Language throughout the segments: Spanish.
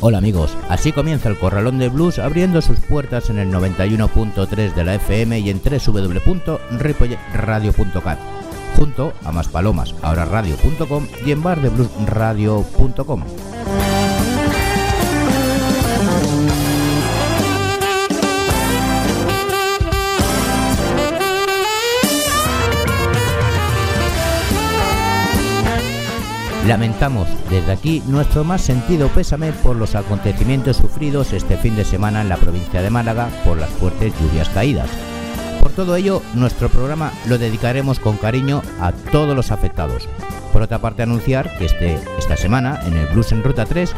Hola amigos, así comienza el Corralón de Blues abriendo sus puertas en el 91.3 de la FM y en www.ripolletradio.cat a más palomas, ahora radio.com y en bardebluesradio.com. Lamentamos desde aquí nuestro más sentido pésame por los acontecimientos sufridos este fin de semana en la provincia de Málaga por las fuertes lluvias caídas. Por todo ello, nuestro programa lo dedicaremos con cariño a todos los afectados. Por otra parte, anunciar que este, esta semana, en el Blues en Ruta 3,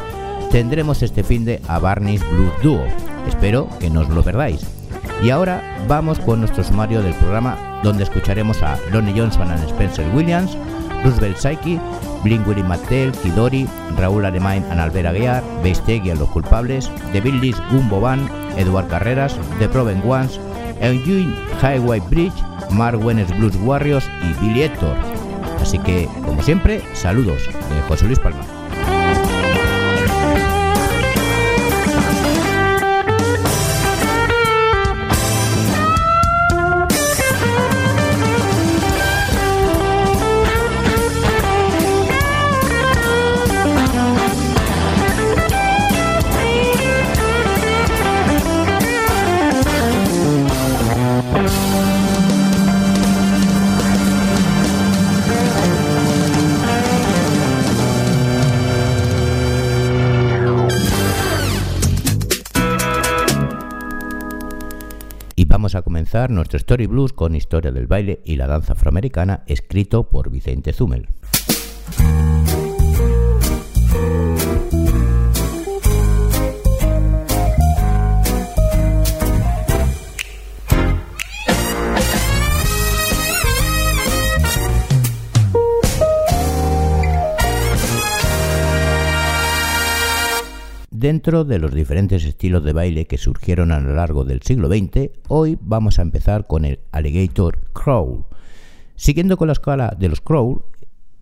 tendremos este fin de a Barney's Blues Duo. Espero que no os lo perdáis. Y ahora vamos con nuestro sumario del programa, donde escucharemos a Lonnie Johnson y Spencer Williams, Roosevelt Psyche, Blink Willie Mattel, Kidori, Raúl Alemán, Analver Aguiar, Beistegui a los culpables, The Billies Gumbo Van, Eduard Carreras, The Proven Ones, Eugene Highway Bridge, Mark Wenes Blues Warriors y Billy Hector. Así que, como siempre, saludos de José Luis Palma. Nuestro Story Blues con historia del baile y la danza afroamericana escrito por Vicente Zumel. Dentro de los diferentes estilos de baile que surgieron a lo largo del siglo XX, hoy vamos a empezar con el Alligator Crawl. Siguiendo con la escala de los Crawl,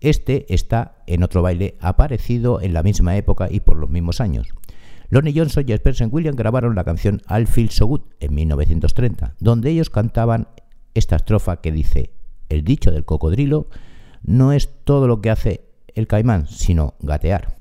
este está en otro baile aparecido en la misma época y por los mismos años. Lonnie Johnson y Spencer Williams grabaron la canción I'll Feel So Good en 1930, donde ellos cantaban esta estrofa que dice: El dicho del cocodrilo no es todo lo que hace el caimán, sino gatear.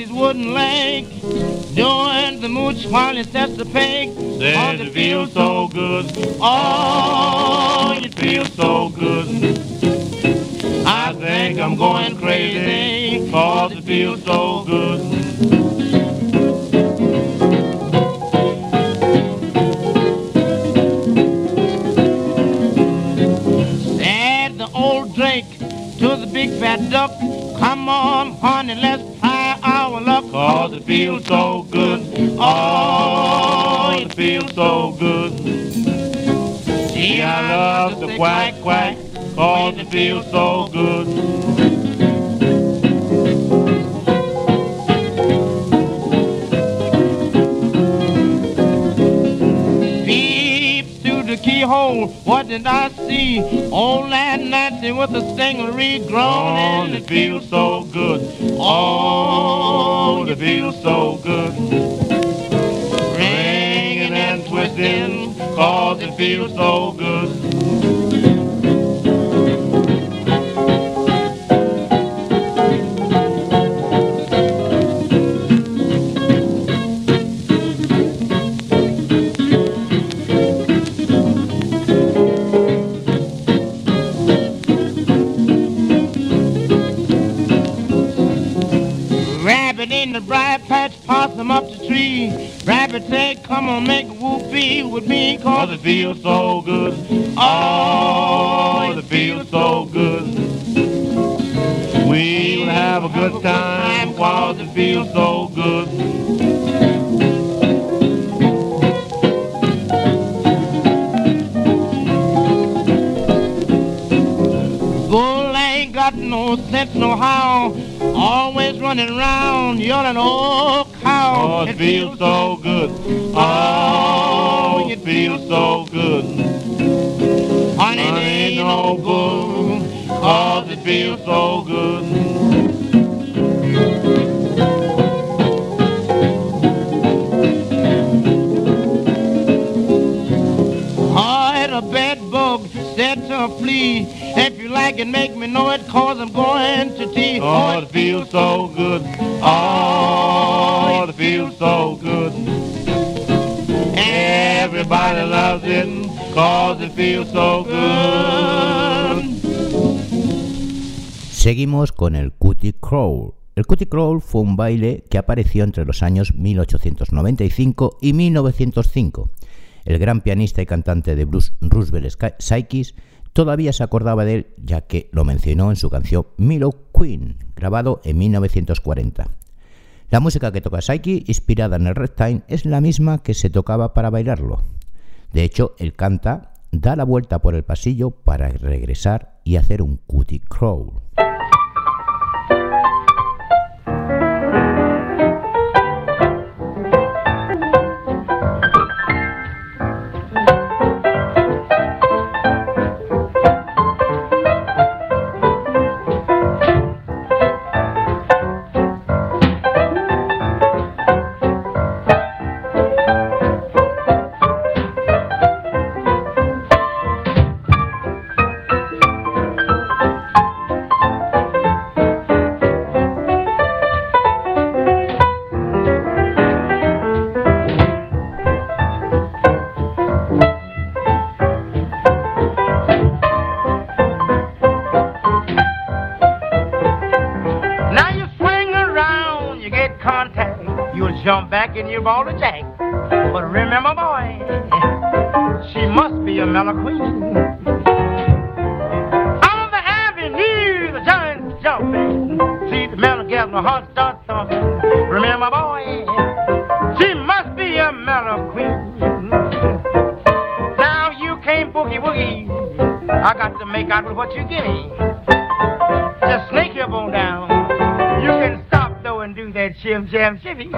His wooden leg. Join the mooch while he sets the peg. Says it feels so good. Oh, it feels so good. I think I'm going crazy, cause it feels so good. Said the old Drake to the big fat duck, come on, honey, let's feels so good. Oh, it feels so good. Gee, I love the quack quack. Cause it feels so good. Beeps through the keyhole, what did I see? Old Aunt Nancy with a stingray groaning. Oh, it feels so good. Oh, it feels so good. Ringing and twisting, cause it feels so good. Said, come on, make a whoopee with me, cause, cause it feels so good. Oh, it feels so good. We'll have a good time, cause it feels so good. got no sense, no how. Always running around, yelling, oh. Oh, it, feels, so good. Oh, it feels so good. Honey, ain't no good, cause it feels so good. Like it, make me know it, cause I'm going to tea. Oh, it feels so good. Oh, it feels so good. Everybody loves it, cause it feels so good. Seguimos con el Cootie Crawl. El Cootie Crawl fue un baile que apareció entre los años 1895 y 1905 el gran pianista y cantante de blues Roosevelt Sykes todavía se acordaba de él ya que lo mencionó en su canción Milo Queen, grabado en 1940. La música que toca Sykes, inspirada en el ragtime, es la misma que se tocaba para bailarlo. De hecho, él canta, da la vuelta por el pasillo para regresar y hacer un cootie crawl. You bought a jack. But remember, boy, she must be a mellow queen. On the avenue, the giant's jumping. See the mellow gal, my heart starts thumping. Remember, boy, she must be a mellow queen. Now you can't boogie woogie. I got to make out with what you give me. Just snake your bone down. You can stop though and do that shim sham shimmy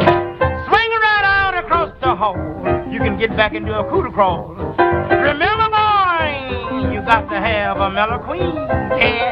you can get back into a cooler crawl. Remember, boy, you got to have a mellow queen. Yeah.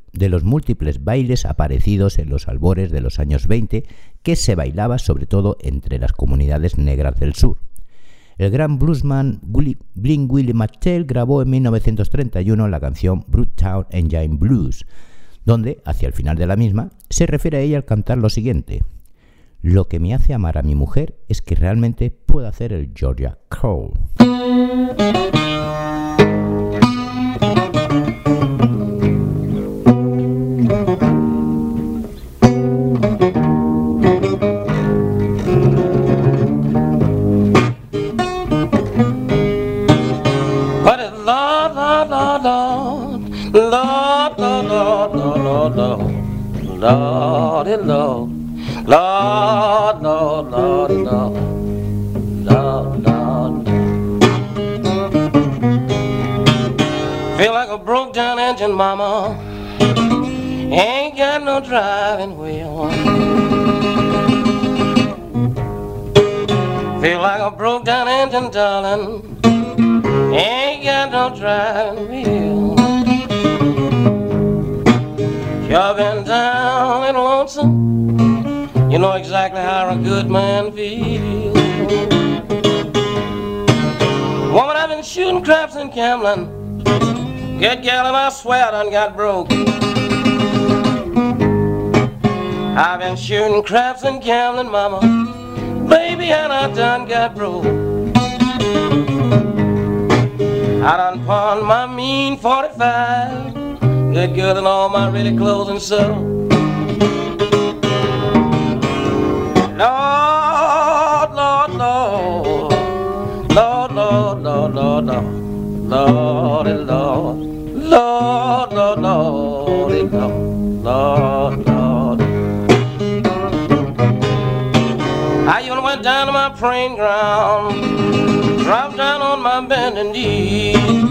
de los múltiples bailes aparecidos en los albores de los años 20 que se bailaba sobre todo entre las comunidades negras del sur. El gran bluesman Bling Willie Mattel grabó en 1931 la canción Town Engine Blues, donde, hacia el final de la misma, se refiere a ella al cantar lo siguiente. Lo que me hace amar a mi mujer es que realmente puedo hacer el Georgia La la la la la la de la la la la de la la la. Feel like a broke down engine, mama. Ain't got no driving wheel. Feel like a broke down engine, darling. Ain't got no driving wheel. Sure been down and lonesome. You know exactly how a good man feels. Woman, I've been shooting craps in Camlin. Gal and I swear I done got broke. I've been shooting craps in Camlin, mama. Baby, and I done got broke. I done pawned my mean 45. Good girl and all my really clothes and so. Lord, Lord, Lord. Lord, Lord, Lord, Lord, Lord. Lordy, Lord. Lord, Lord, Lordy, Lord. Lord, Lord. I even went down to my praying ground, dropped down on my bending knee.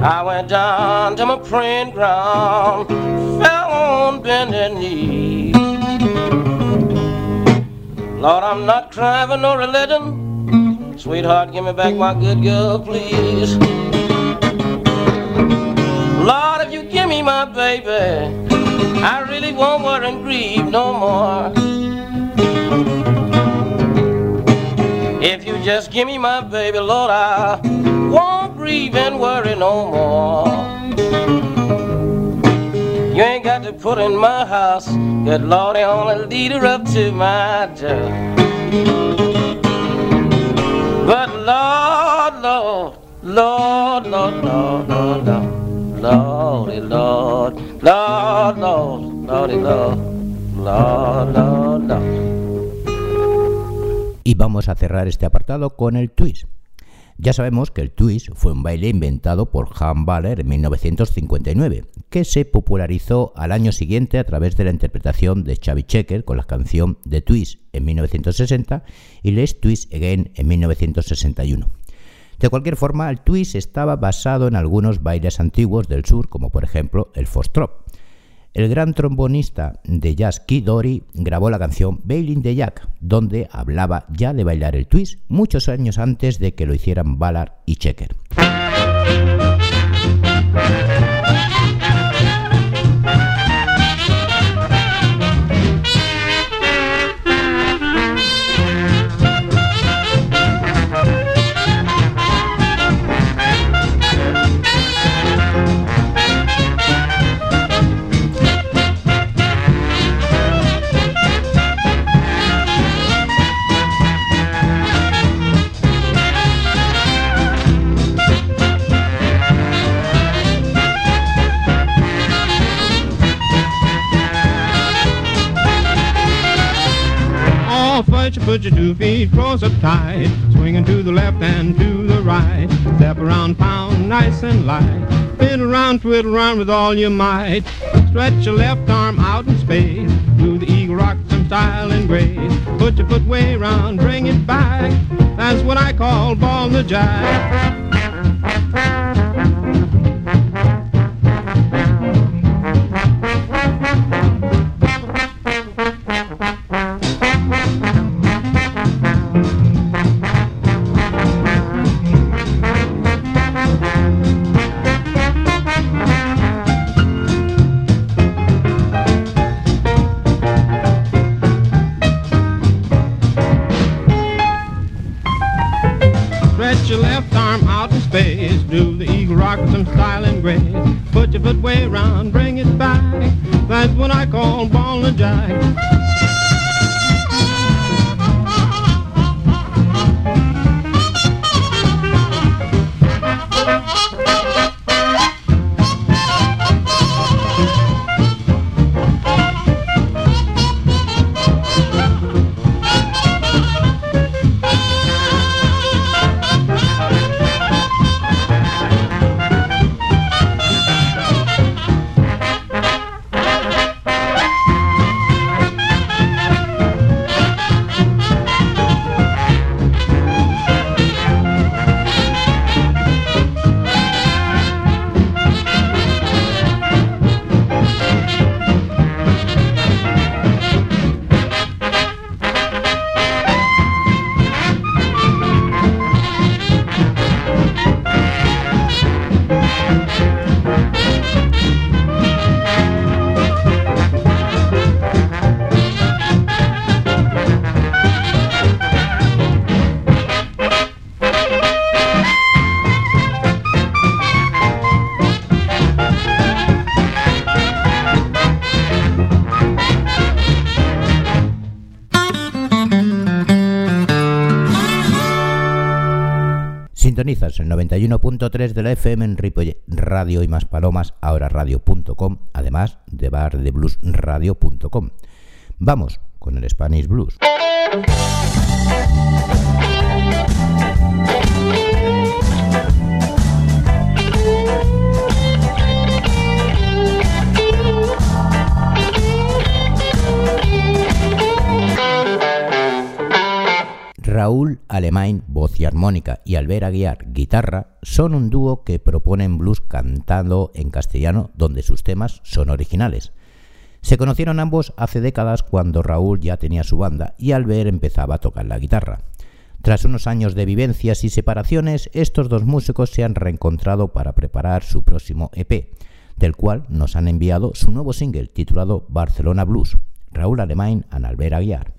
I went down to my praying ground, fell on bending knee. Lord, I'm not crying for no religion. Sweetheart, give me back my good girl, please. Lord, if you give me my baby, I really won't worry and grieve no more. If you just give me my baby, Lord, I won't grieve and worry no more. You ain't got to put in my house, good Lord, the only leader up to my door. But Lord, Lord, Lord, Lord, Lord, Lord, Lord, Lordy, Lord, Lord, Lord, Lordy, Lord, Lord, Lord, Lord. Y vamos a cerrar este apartado con el twist. Ya sabemos que el twist fue un baile inventado por Han Baller en 1959, que se popularizó al año siguiente a través de la interpretación de Chavi Checker con la canción The Twist en 1960 y Let's Twist Again en 1961. De cualquier forma, el twist estaba basado en algunos bailes antiguos del sur, como por ejemplo el foxtrot. El gran trombonista de jazz Kid Dory grabó la canción Bailing the Jack, donde hablaba ya de bailar el twist muchos años antes de que lo hicieran Ballard y Checker. Put your two feet cross up tight, swinging to the left and to the right. Step around, pound nice and light. Spin around, twiddle around with all your might. Stretch your left arm out in space. Do the eagle rock, some style and grace. Put your foot way around, bring it back. That's what I call ball the jack. Sintonizas el 91.3 de la FM en Ripollet Radio y más palomas, ahora radio.com, además de bardebluesradio.com. Vamos con el Spanish Blues. Raúl Alemán, voz y armónica, y Albert Aguiar, guitarra, son un dúo que proponen blues cantando en castellano, donde sus temas son originales. Se conocieron ambos hace décadas cuando Raúl ya tenía su banda y Albert empezaba a tocar la guitarra. Tras unos años de vivencias y separaciones, estos dos músicos se han reencontrado para preparar su próximo EP, del cual nos han enviado su nuevo single titulado Barcelona Blues. Raúl Alemán, Albert Aguiar.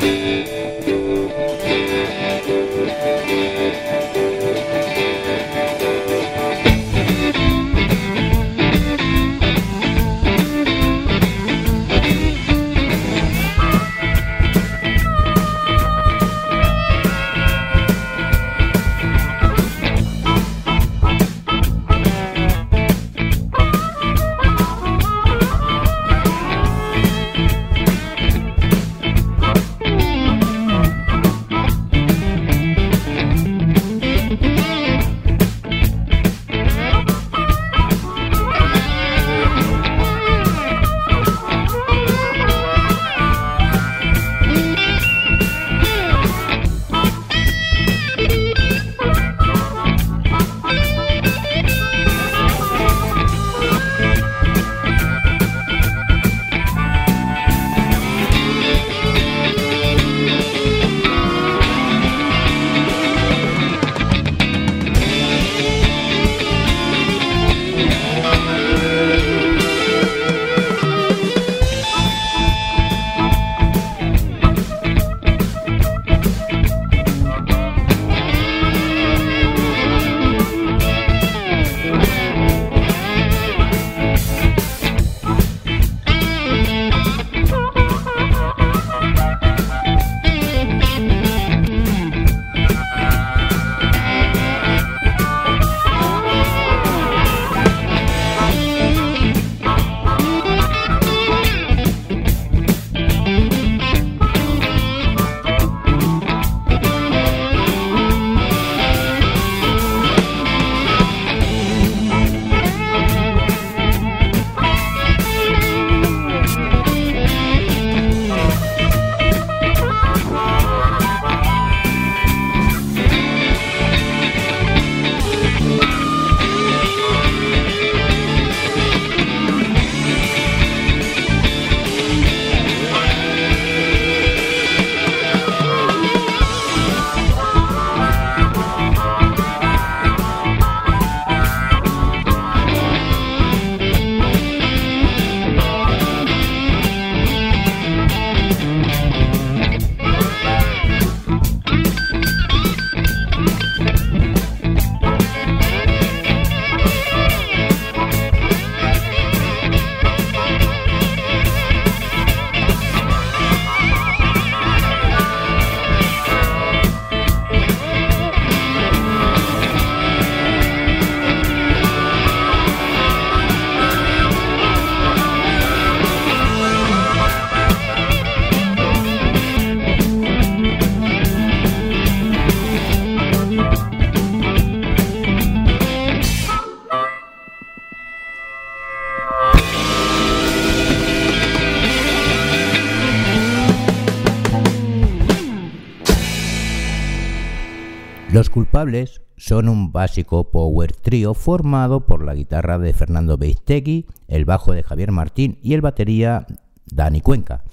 Son un básico power trio formado por la guitarra de Fernando Beistegui, el bajo de Javier Martín y el batería Dani Cuenca.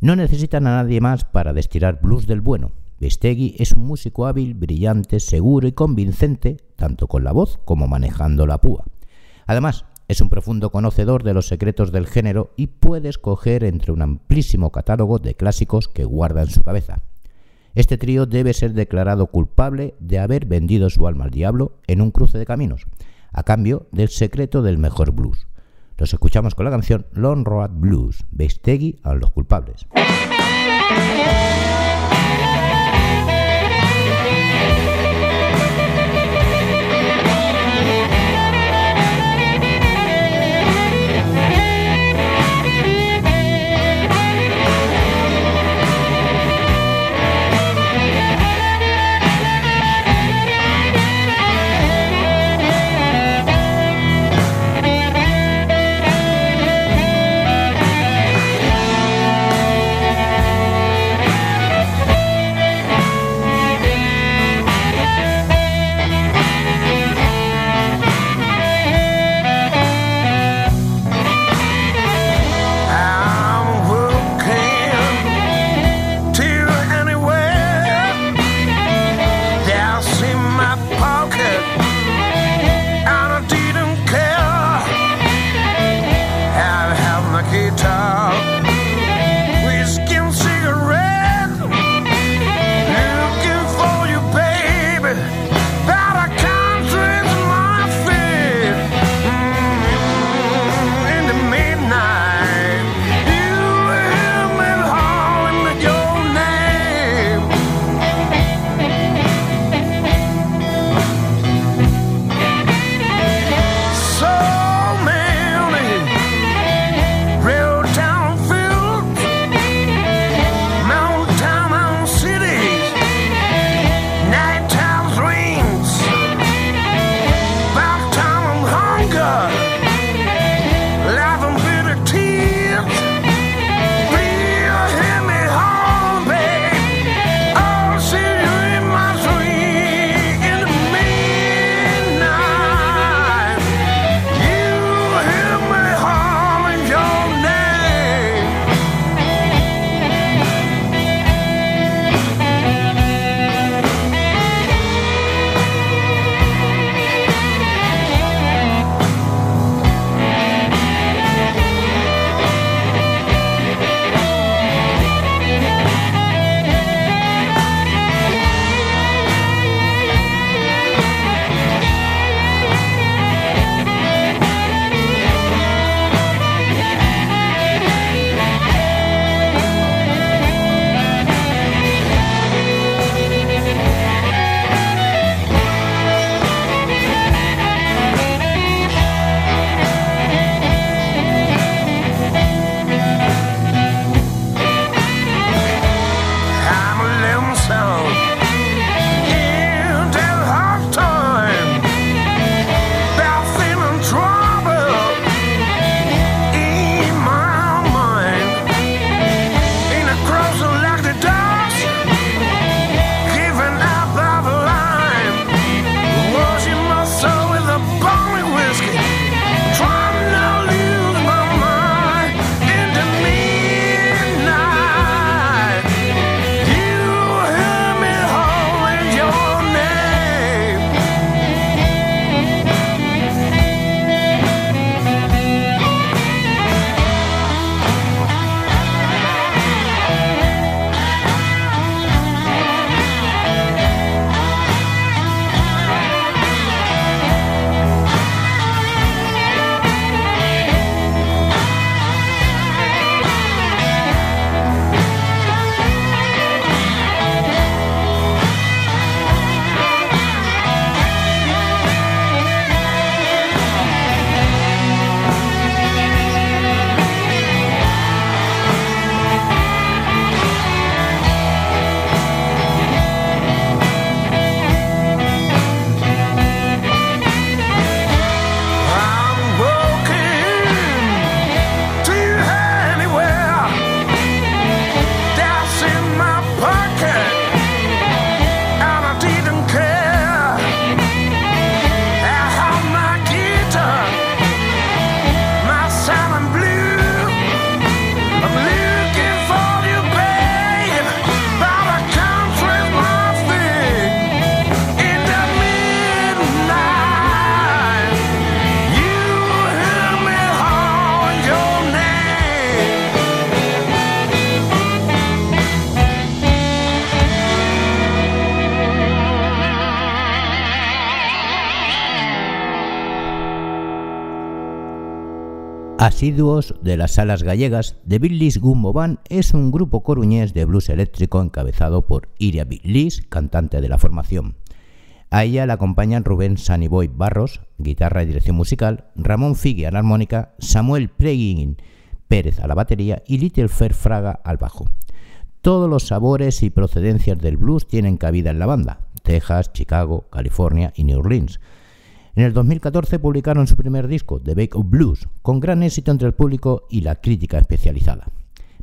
No necesitan a nadie más para destilar blues del bueno. Beistegui es un músico hábil, brillante, seguro y convincente, tanto con la voz como manejando la púa. Además, es un profundo conocedor de los secretos del género y puede escoger entre un amplísimo catálogo de clásicos que guarda en su cabeza. Este trío debe ser declarado culpable de haber vendido su alma al diablo en un cruce de caminos, a cambio del secreto del mejor blues. Los escuchamos con la canción Long Road Blues, Bestegui a los culpables. Asiduos de las salas gallegas, The Billis Gumbo Band es un grupo coruñés de blues eléctrico encabezado por Iria Billis, cantante de la formación. A ella la acompañan Rubén Saniboy Barros, guitarra y dirección musical, Ramón Figue a la armónica, Samuel Pregin Pérez a la batería y Little Fer Fraga al bajo. Todos los sabores y procedencias del blues tienen cabida en la banda, Texas, Chicago, California y New Orleans, en el 2014 publicaron su primer disco, The Bake of Blues, con gran éxito entre el público y la crítica especializada.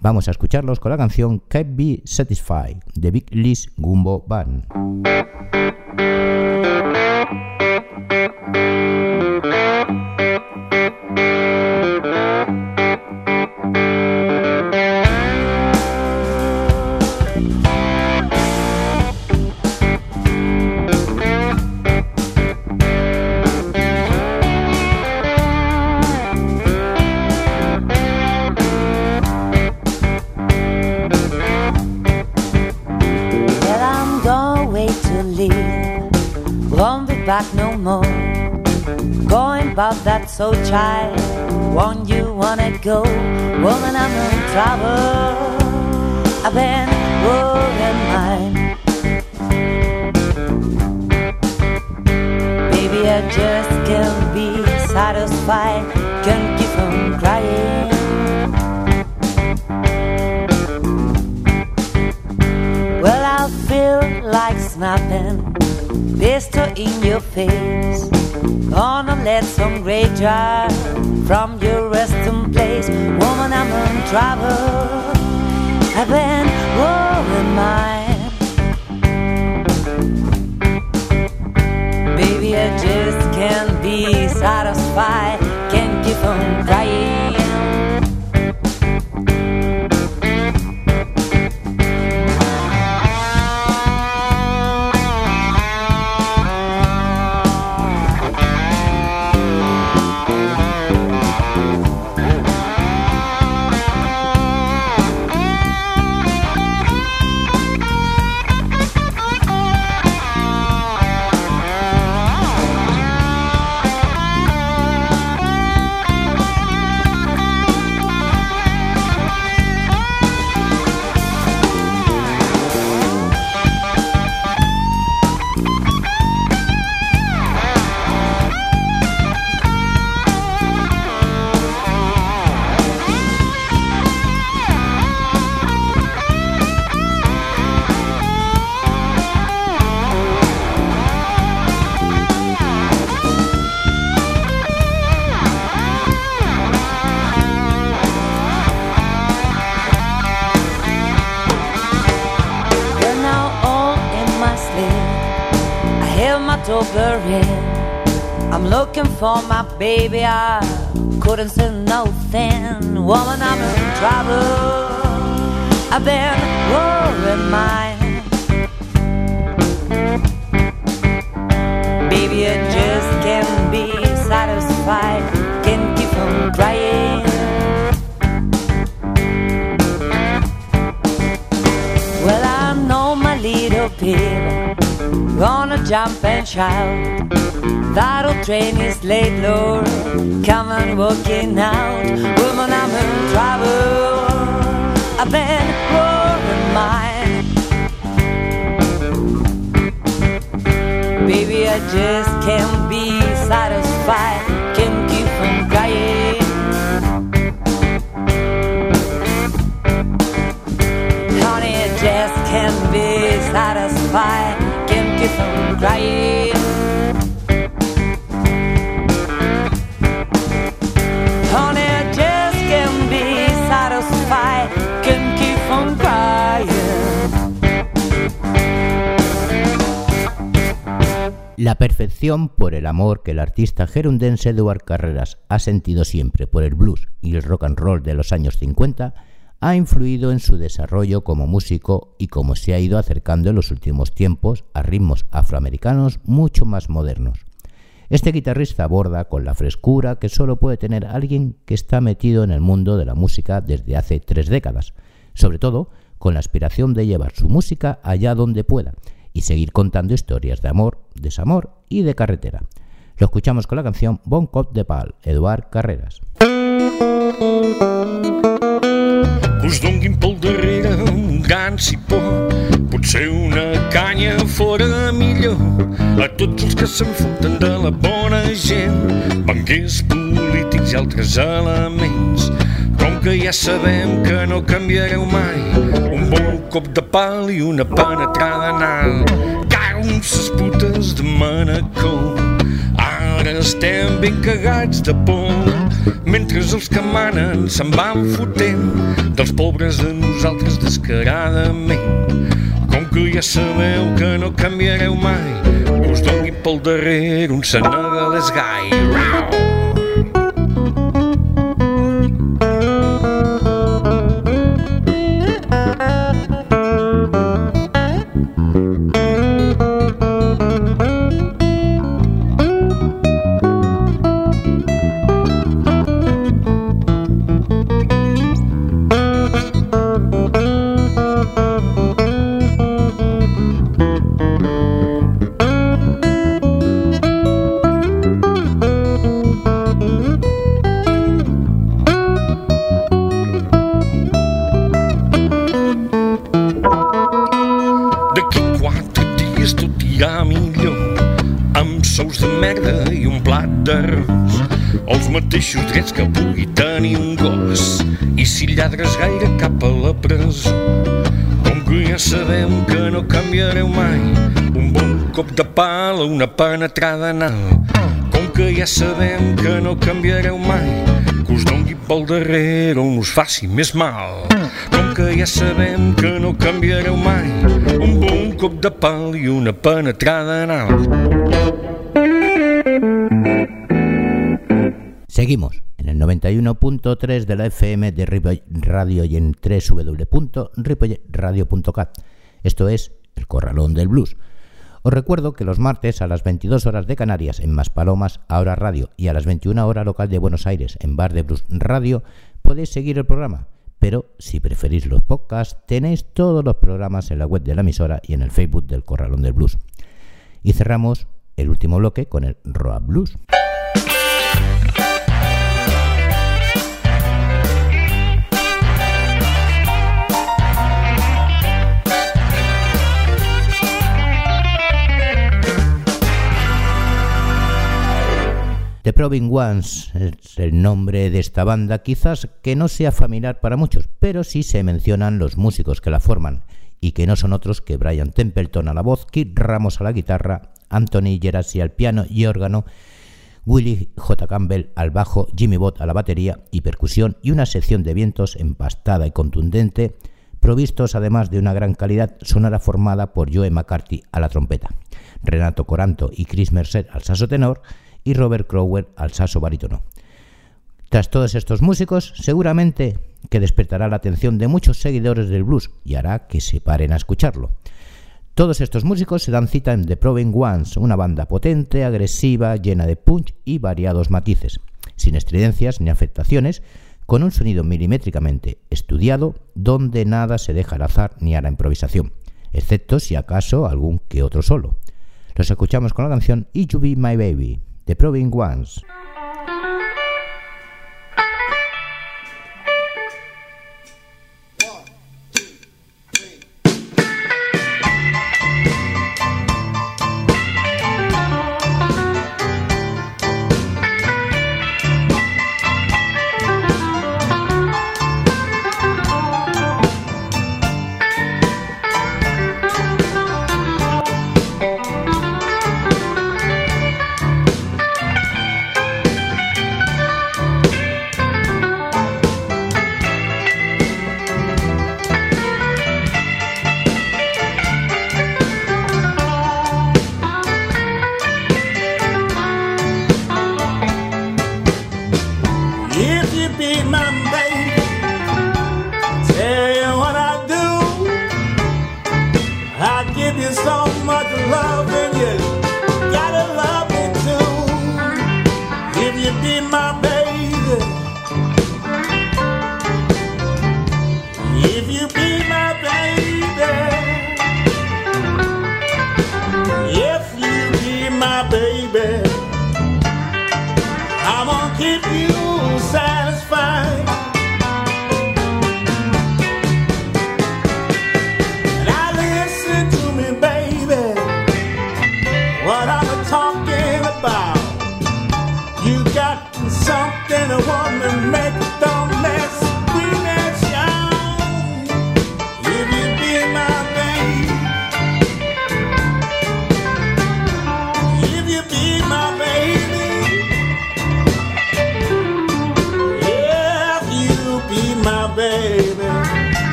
Vamos a escucharlos con la canción Can't Be Satisfied de Big Liz Gumbo Band. For my baby. I couldn't say no thing. Woman, I'm in trouble. I've been worrying mine. Baby, I just can't be satisfied. Can't keep from crying. Well, I know my little baby gonna jump and shout. That old train is late, Lord. Come on, walking out. Woman, I'm in trouble. I've been rolling mine. Baby, I just can't be satisfied. Can't keep from crying. Honey, I just can't be satisfied. Can't keep from crying. La perfección por el amor que el artista gerundense Eduard Carreras ha sentido siempre por el blues y el rock and roll de los años 50 ha influido en su desarrollo como músico y como se ha ido acercando en los últimos tiempos a ritmos afroamericanos mucho más modernos. Este guitarrista aborda con la frescura que solo puede tener alguien que está metido en el mundo de la música desde hace tres décadas, sobre todo con la aspiración de llevar su música allá donde pueda y seguir contando historias de amor, desamor y de carretera. Lo escuchamos con la canción Bon Cop de Pal, Eduard Carreras. que us donguin pel darrere un gran cipó potser una canya fora millor a tots els que se'n foten de la bona gent banquers polítics i altres elements com que ja sabem que no canviareu mai un bon cop de pal i una penetrada anal cago ses putes de Manacor ara estem ben cagats de por mentre els que manen se'n van fotent dels pobres de nosaltres descaradament. Com que ja sabeu que no canviareu mai, us doni pel darrere un senegalès gai. Rau! Mateixos drets que pugui tenir un gos i si lladres gaire cap a la presó. Com que ja sabem que no canviareu mai un bon cop de pal o una penetrada anal. Com que ja sabem que no canviareu mai que us dongui pel darrere on us faci més mal. Com que ja sabem que no canviareu mai un bon cop de pal i una penetrada anal. Seguimos en el 91.3 de la FM de Ripoll Radio y en www.ripollradio.cat. Esto es El Corralón del Blues. Os recuerdo que los martes a las 22 horas de Canarias en Maspalomas, Ahora Radio, y a las 21 horas local de Buenos Aires en Bar de Blues Radio, podéis seguir el programa. Pero si preferís los podcasts, tenéis todos los programas en la web de la emisora y en el Facebook del Corralón del Blues. Y cerramos el último bloque con el Roa Blues. The Proving Ones es el nombre de esta banda, quizás que no sea familiar para muchos, pero sí se mencionan los músicos que la forman, y que no son otros que Brian Templeton a la voz, Kit Ramos a la guitarra, Anthony Gerasi al piano y órgano, Willie J. Campbell al bajo, Jimmy Bott a la batería y percusión y una sección de vientos empastada y contundente, provistos además de una gran calidad sonora formada por Joe McCarthy a la trompeta, Renato Coranto y Chris Mercer al saxo tenor, y Robert Crower al saso barítono. Tras todos estos músicos, seguramente que despertará la atención de muchos seguidores del blues y hará que se paren a escucharlo. Todos estos músicos se dan cita en The Proving Ones, una banda potente, agresiva, llena de punch y variados matices, sin estridencias ni afectaciones, con un sonido milimétricamente estudiado, donde nada se deja al azar ni a la improvisación, excepto si acaso algún que otro solo. Los escuchamos con la canción You Be My Baby. The Proving Ones.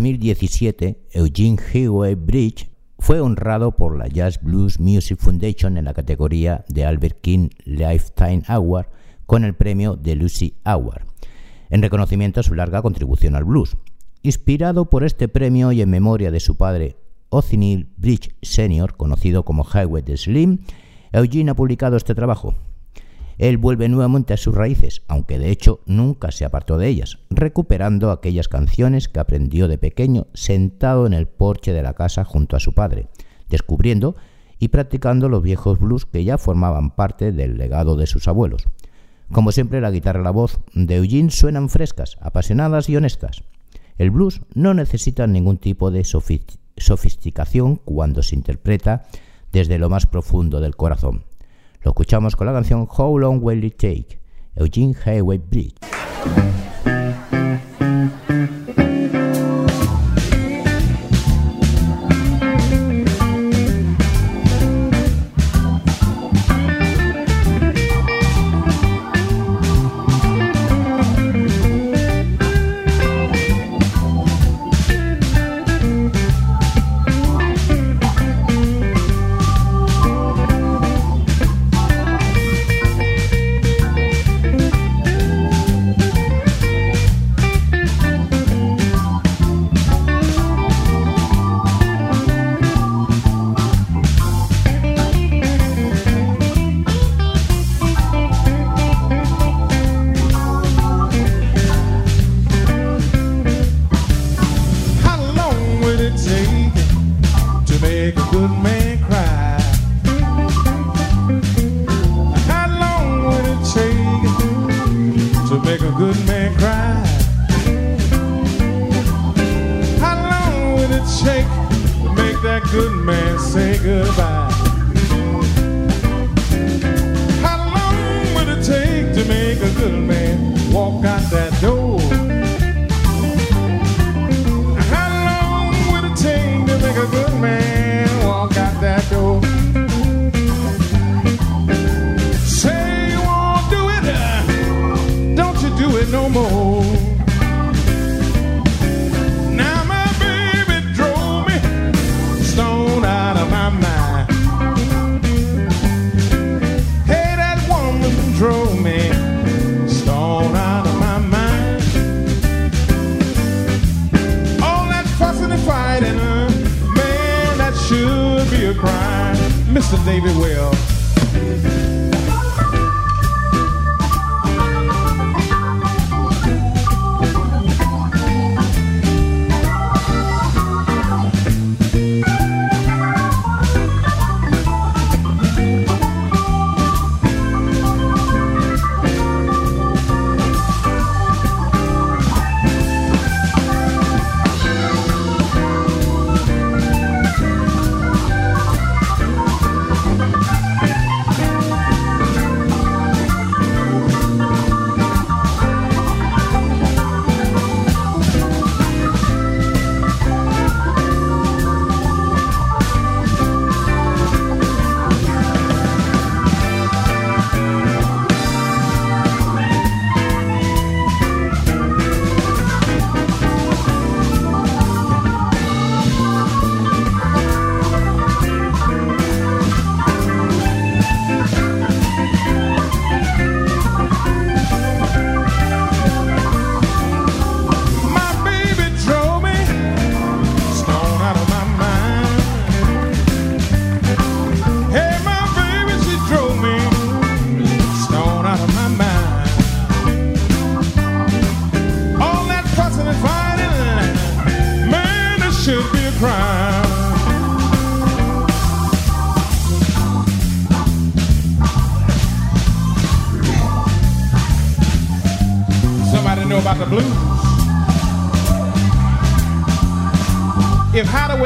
2017, Eugene Huey Bridge fue honrado por la Jazz Blues Music Foundation en la categoría de Albert King Lifetime Award con el premio de Lucy Award, en reconocimiento a su larga contribución al blues. Inspirado por este premio y en memoria de su padre Othniel Bridge Sr., conocido como Highway de Slim, Eugene ha publicado este trabajo, él vuelve nuevamente a sus raíces, aunque de hecho nunca se apartó de ellas, recuperando aquellas canciones que aprendió de pequeño sentado en el porche de la casa junto a su padre, descubriendo y practicando los viejos blues que ya formaban parte del legado de sus abuelos. Como siempre, la guitarra y la voz de Eugene suenan frescas, apasionadas y honestas. El blues no necesita ningún tipo de sofisticación cuando se interpreta desde lo más profundo del corazón. Lo escuchamos con la canción How Long Will It Take, Eugene Highway Bridge.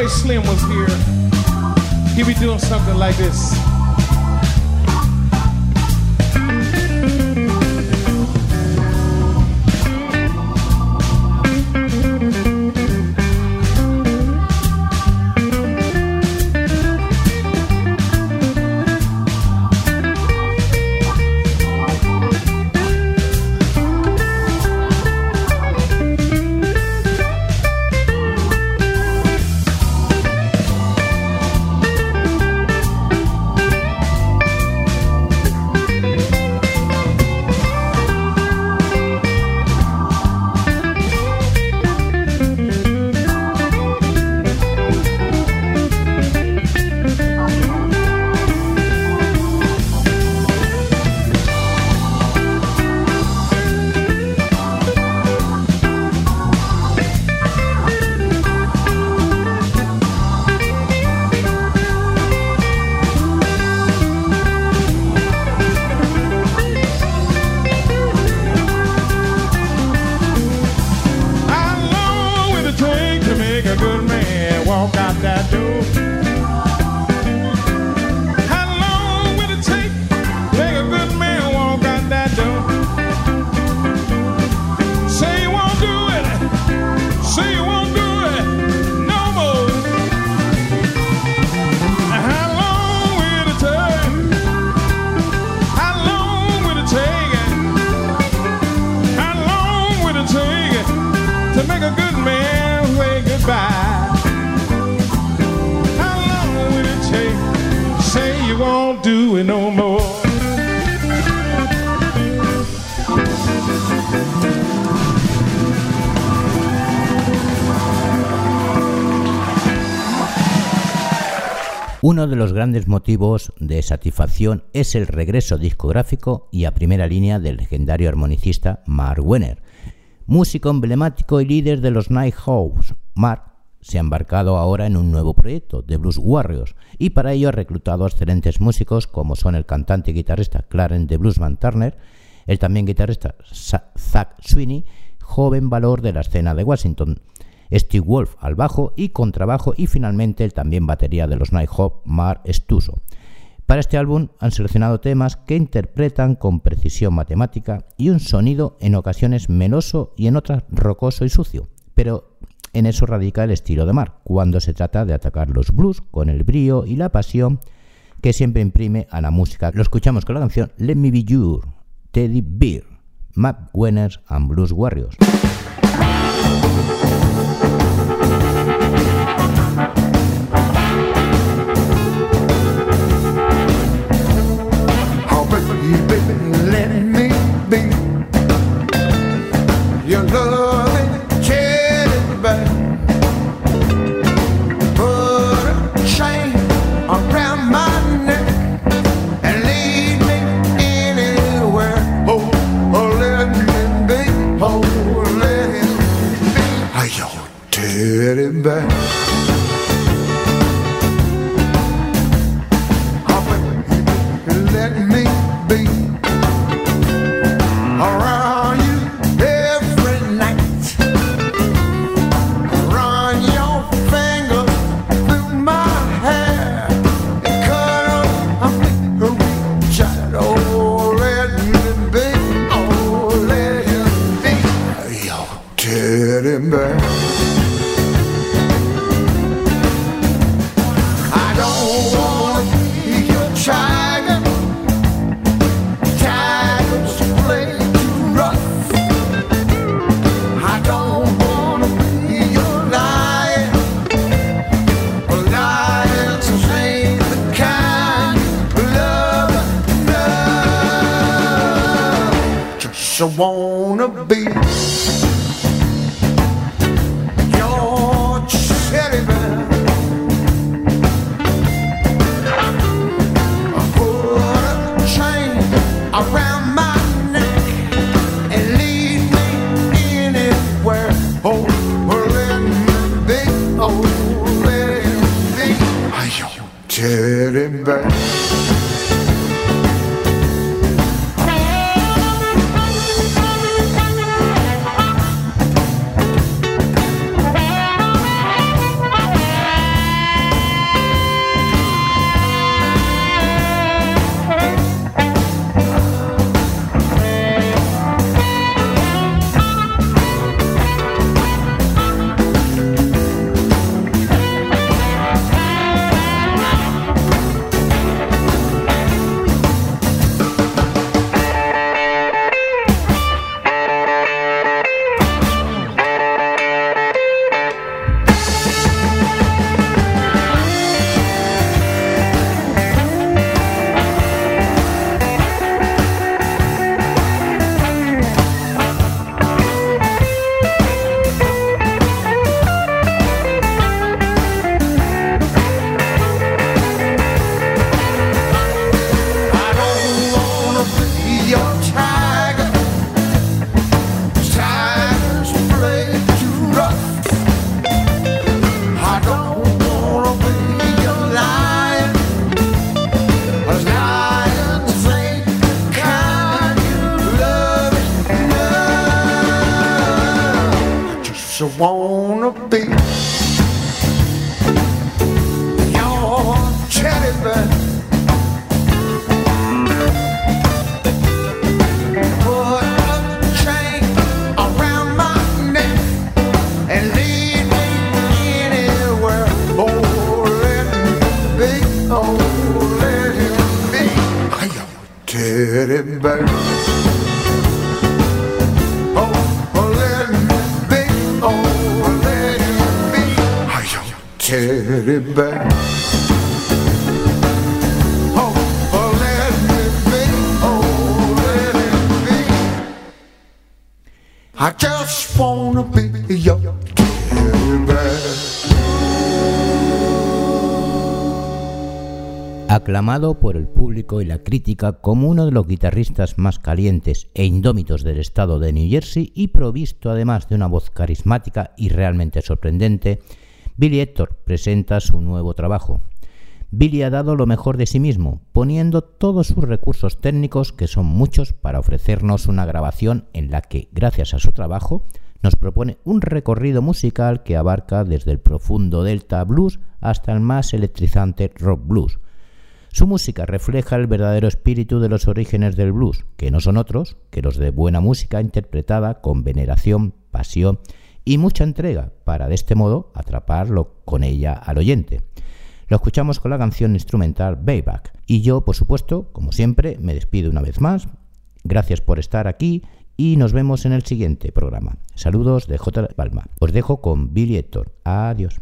Slim was here, he'd be doing something like this. Uno de los grandes motivos de satisfacción es el regreso discográfico y a primera línea del legendario armonicista Mark Wenner. Músico emblemático y líder de los Nighthawks, Mark se ha embarcado ahora en un nuevo proyecto, The Blues Warriors, y para ello ha reclutado excelentes músicos como son el cantante y guitarrista Clarence de Bluesman Turner, el también guitarrista Zach Sweeney, joven valor de la escena de Washington, Steve Wolf al bajo y contrabajo y finalmente el también batería de los Nighthawk, Mar Stuso. Para este álbum han seleccionado temas que interpretan con precisión matemática y un sonido en ocasiones meloso y en otras rocoso y sucio, pero en eso radica el estilo de Mar, cuando se trata de atacar los blues con el brío y la pasión que siempre imprime a la música. Lo escuchamos con la canción Let Me Be Your, Teddy Bear, Map Winners and Blues Warriors. baby. Aclamado por el público y la crítica como uno de los guitarristas más calientes e indómitos del estado de New Jersey y provisto además de una voz carismática y realmente sorprendente, Billy Hector presenta su nuevo trabajo. Billy ha dado lo mejor de sí mismo, poniendo todos sus recursos técnicos, que son muchos, para ofrecernos una grabación en la que, gracias a su trabajo, nos propone un recorrido musical que abarca desde el profundo delta blues hasta el más electrizante rock blues. Su música refleja el verdadero espíritu de los orígenes del blues, que no son otros que los de buena música interpretada con veneración, pasión y mucha entrega, para de este modo atraparlo con ella al oyente. Lo escuchamos con la canción instrumental Bayback. Y yo, por supuesto, como siempre, me despido una vez más. Gracias por estar aquí y nos vemos en el siguiente programa. Saludos de J. Palma. Os dejo con Billy Héctor. Adiós.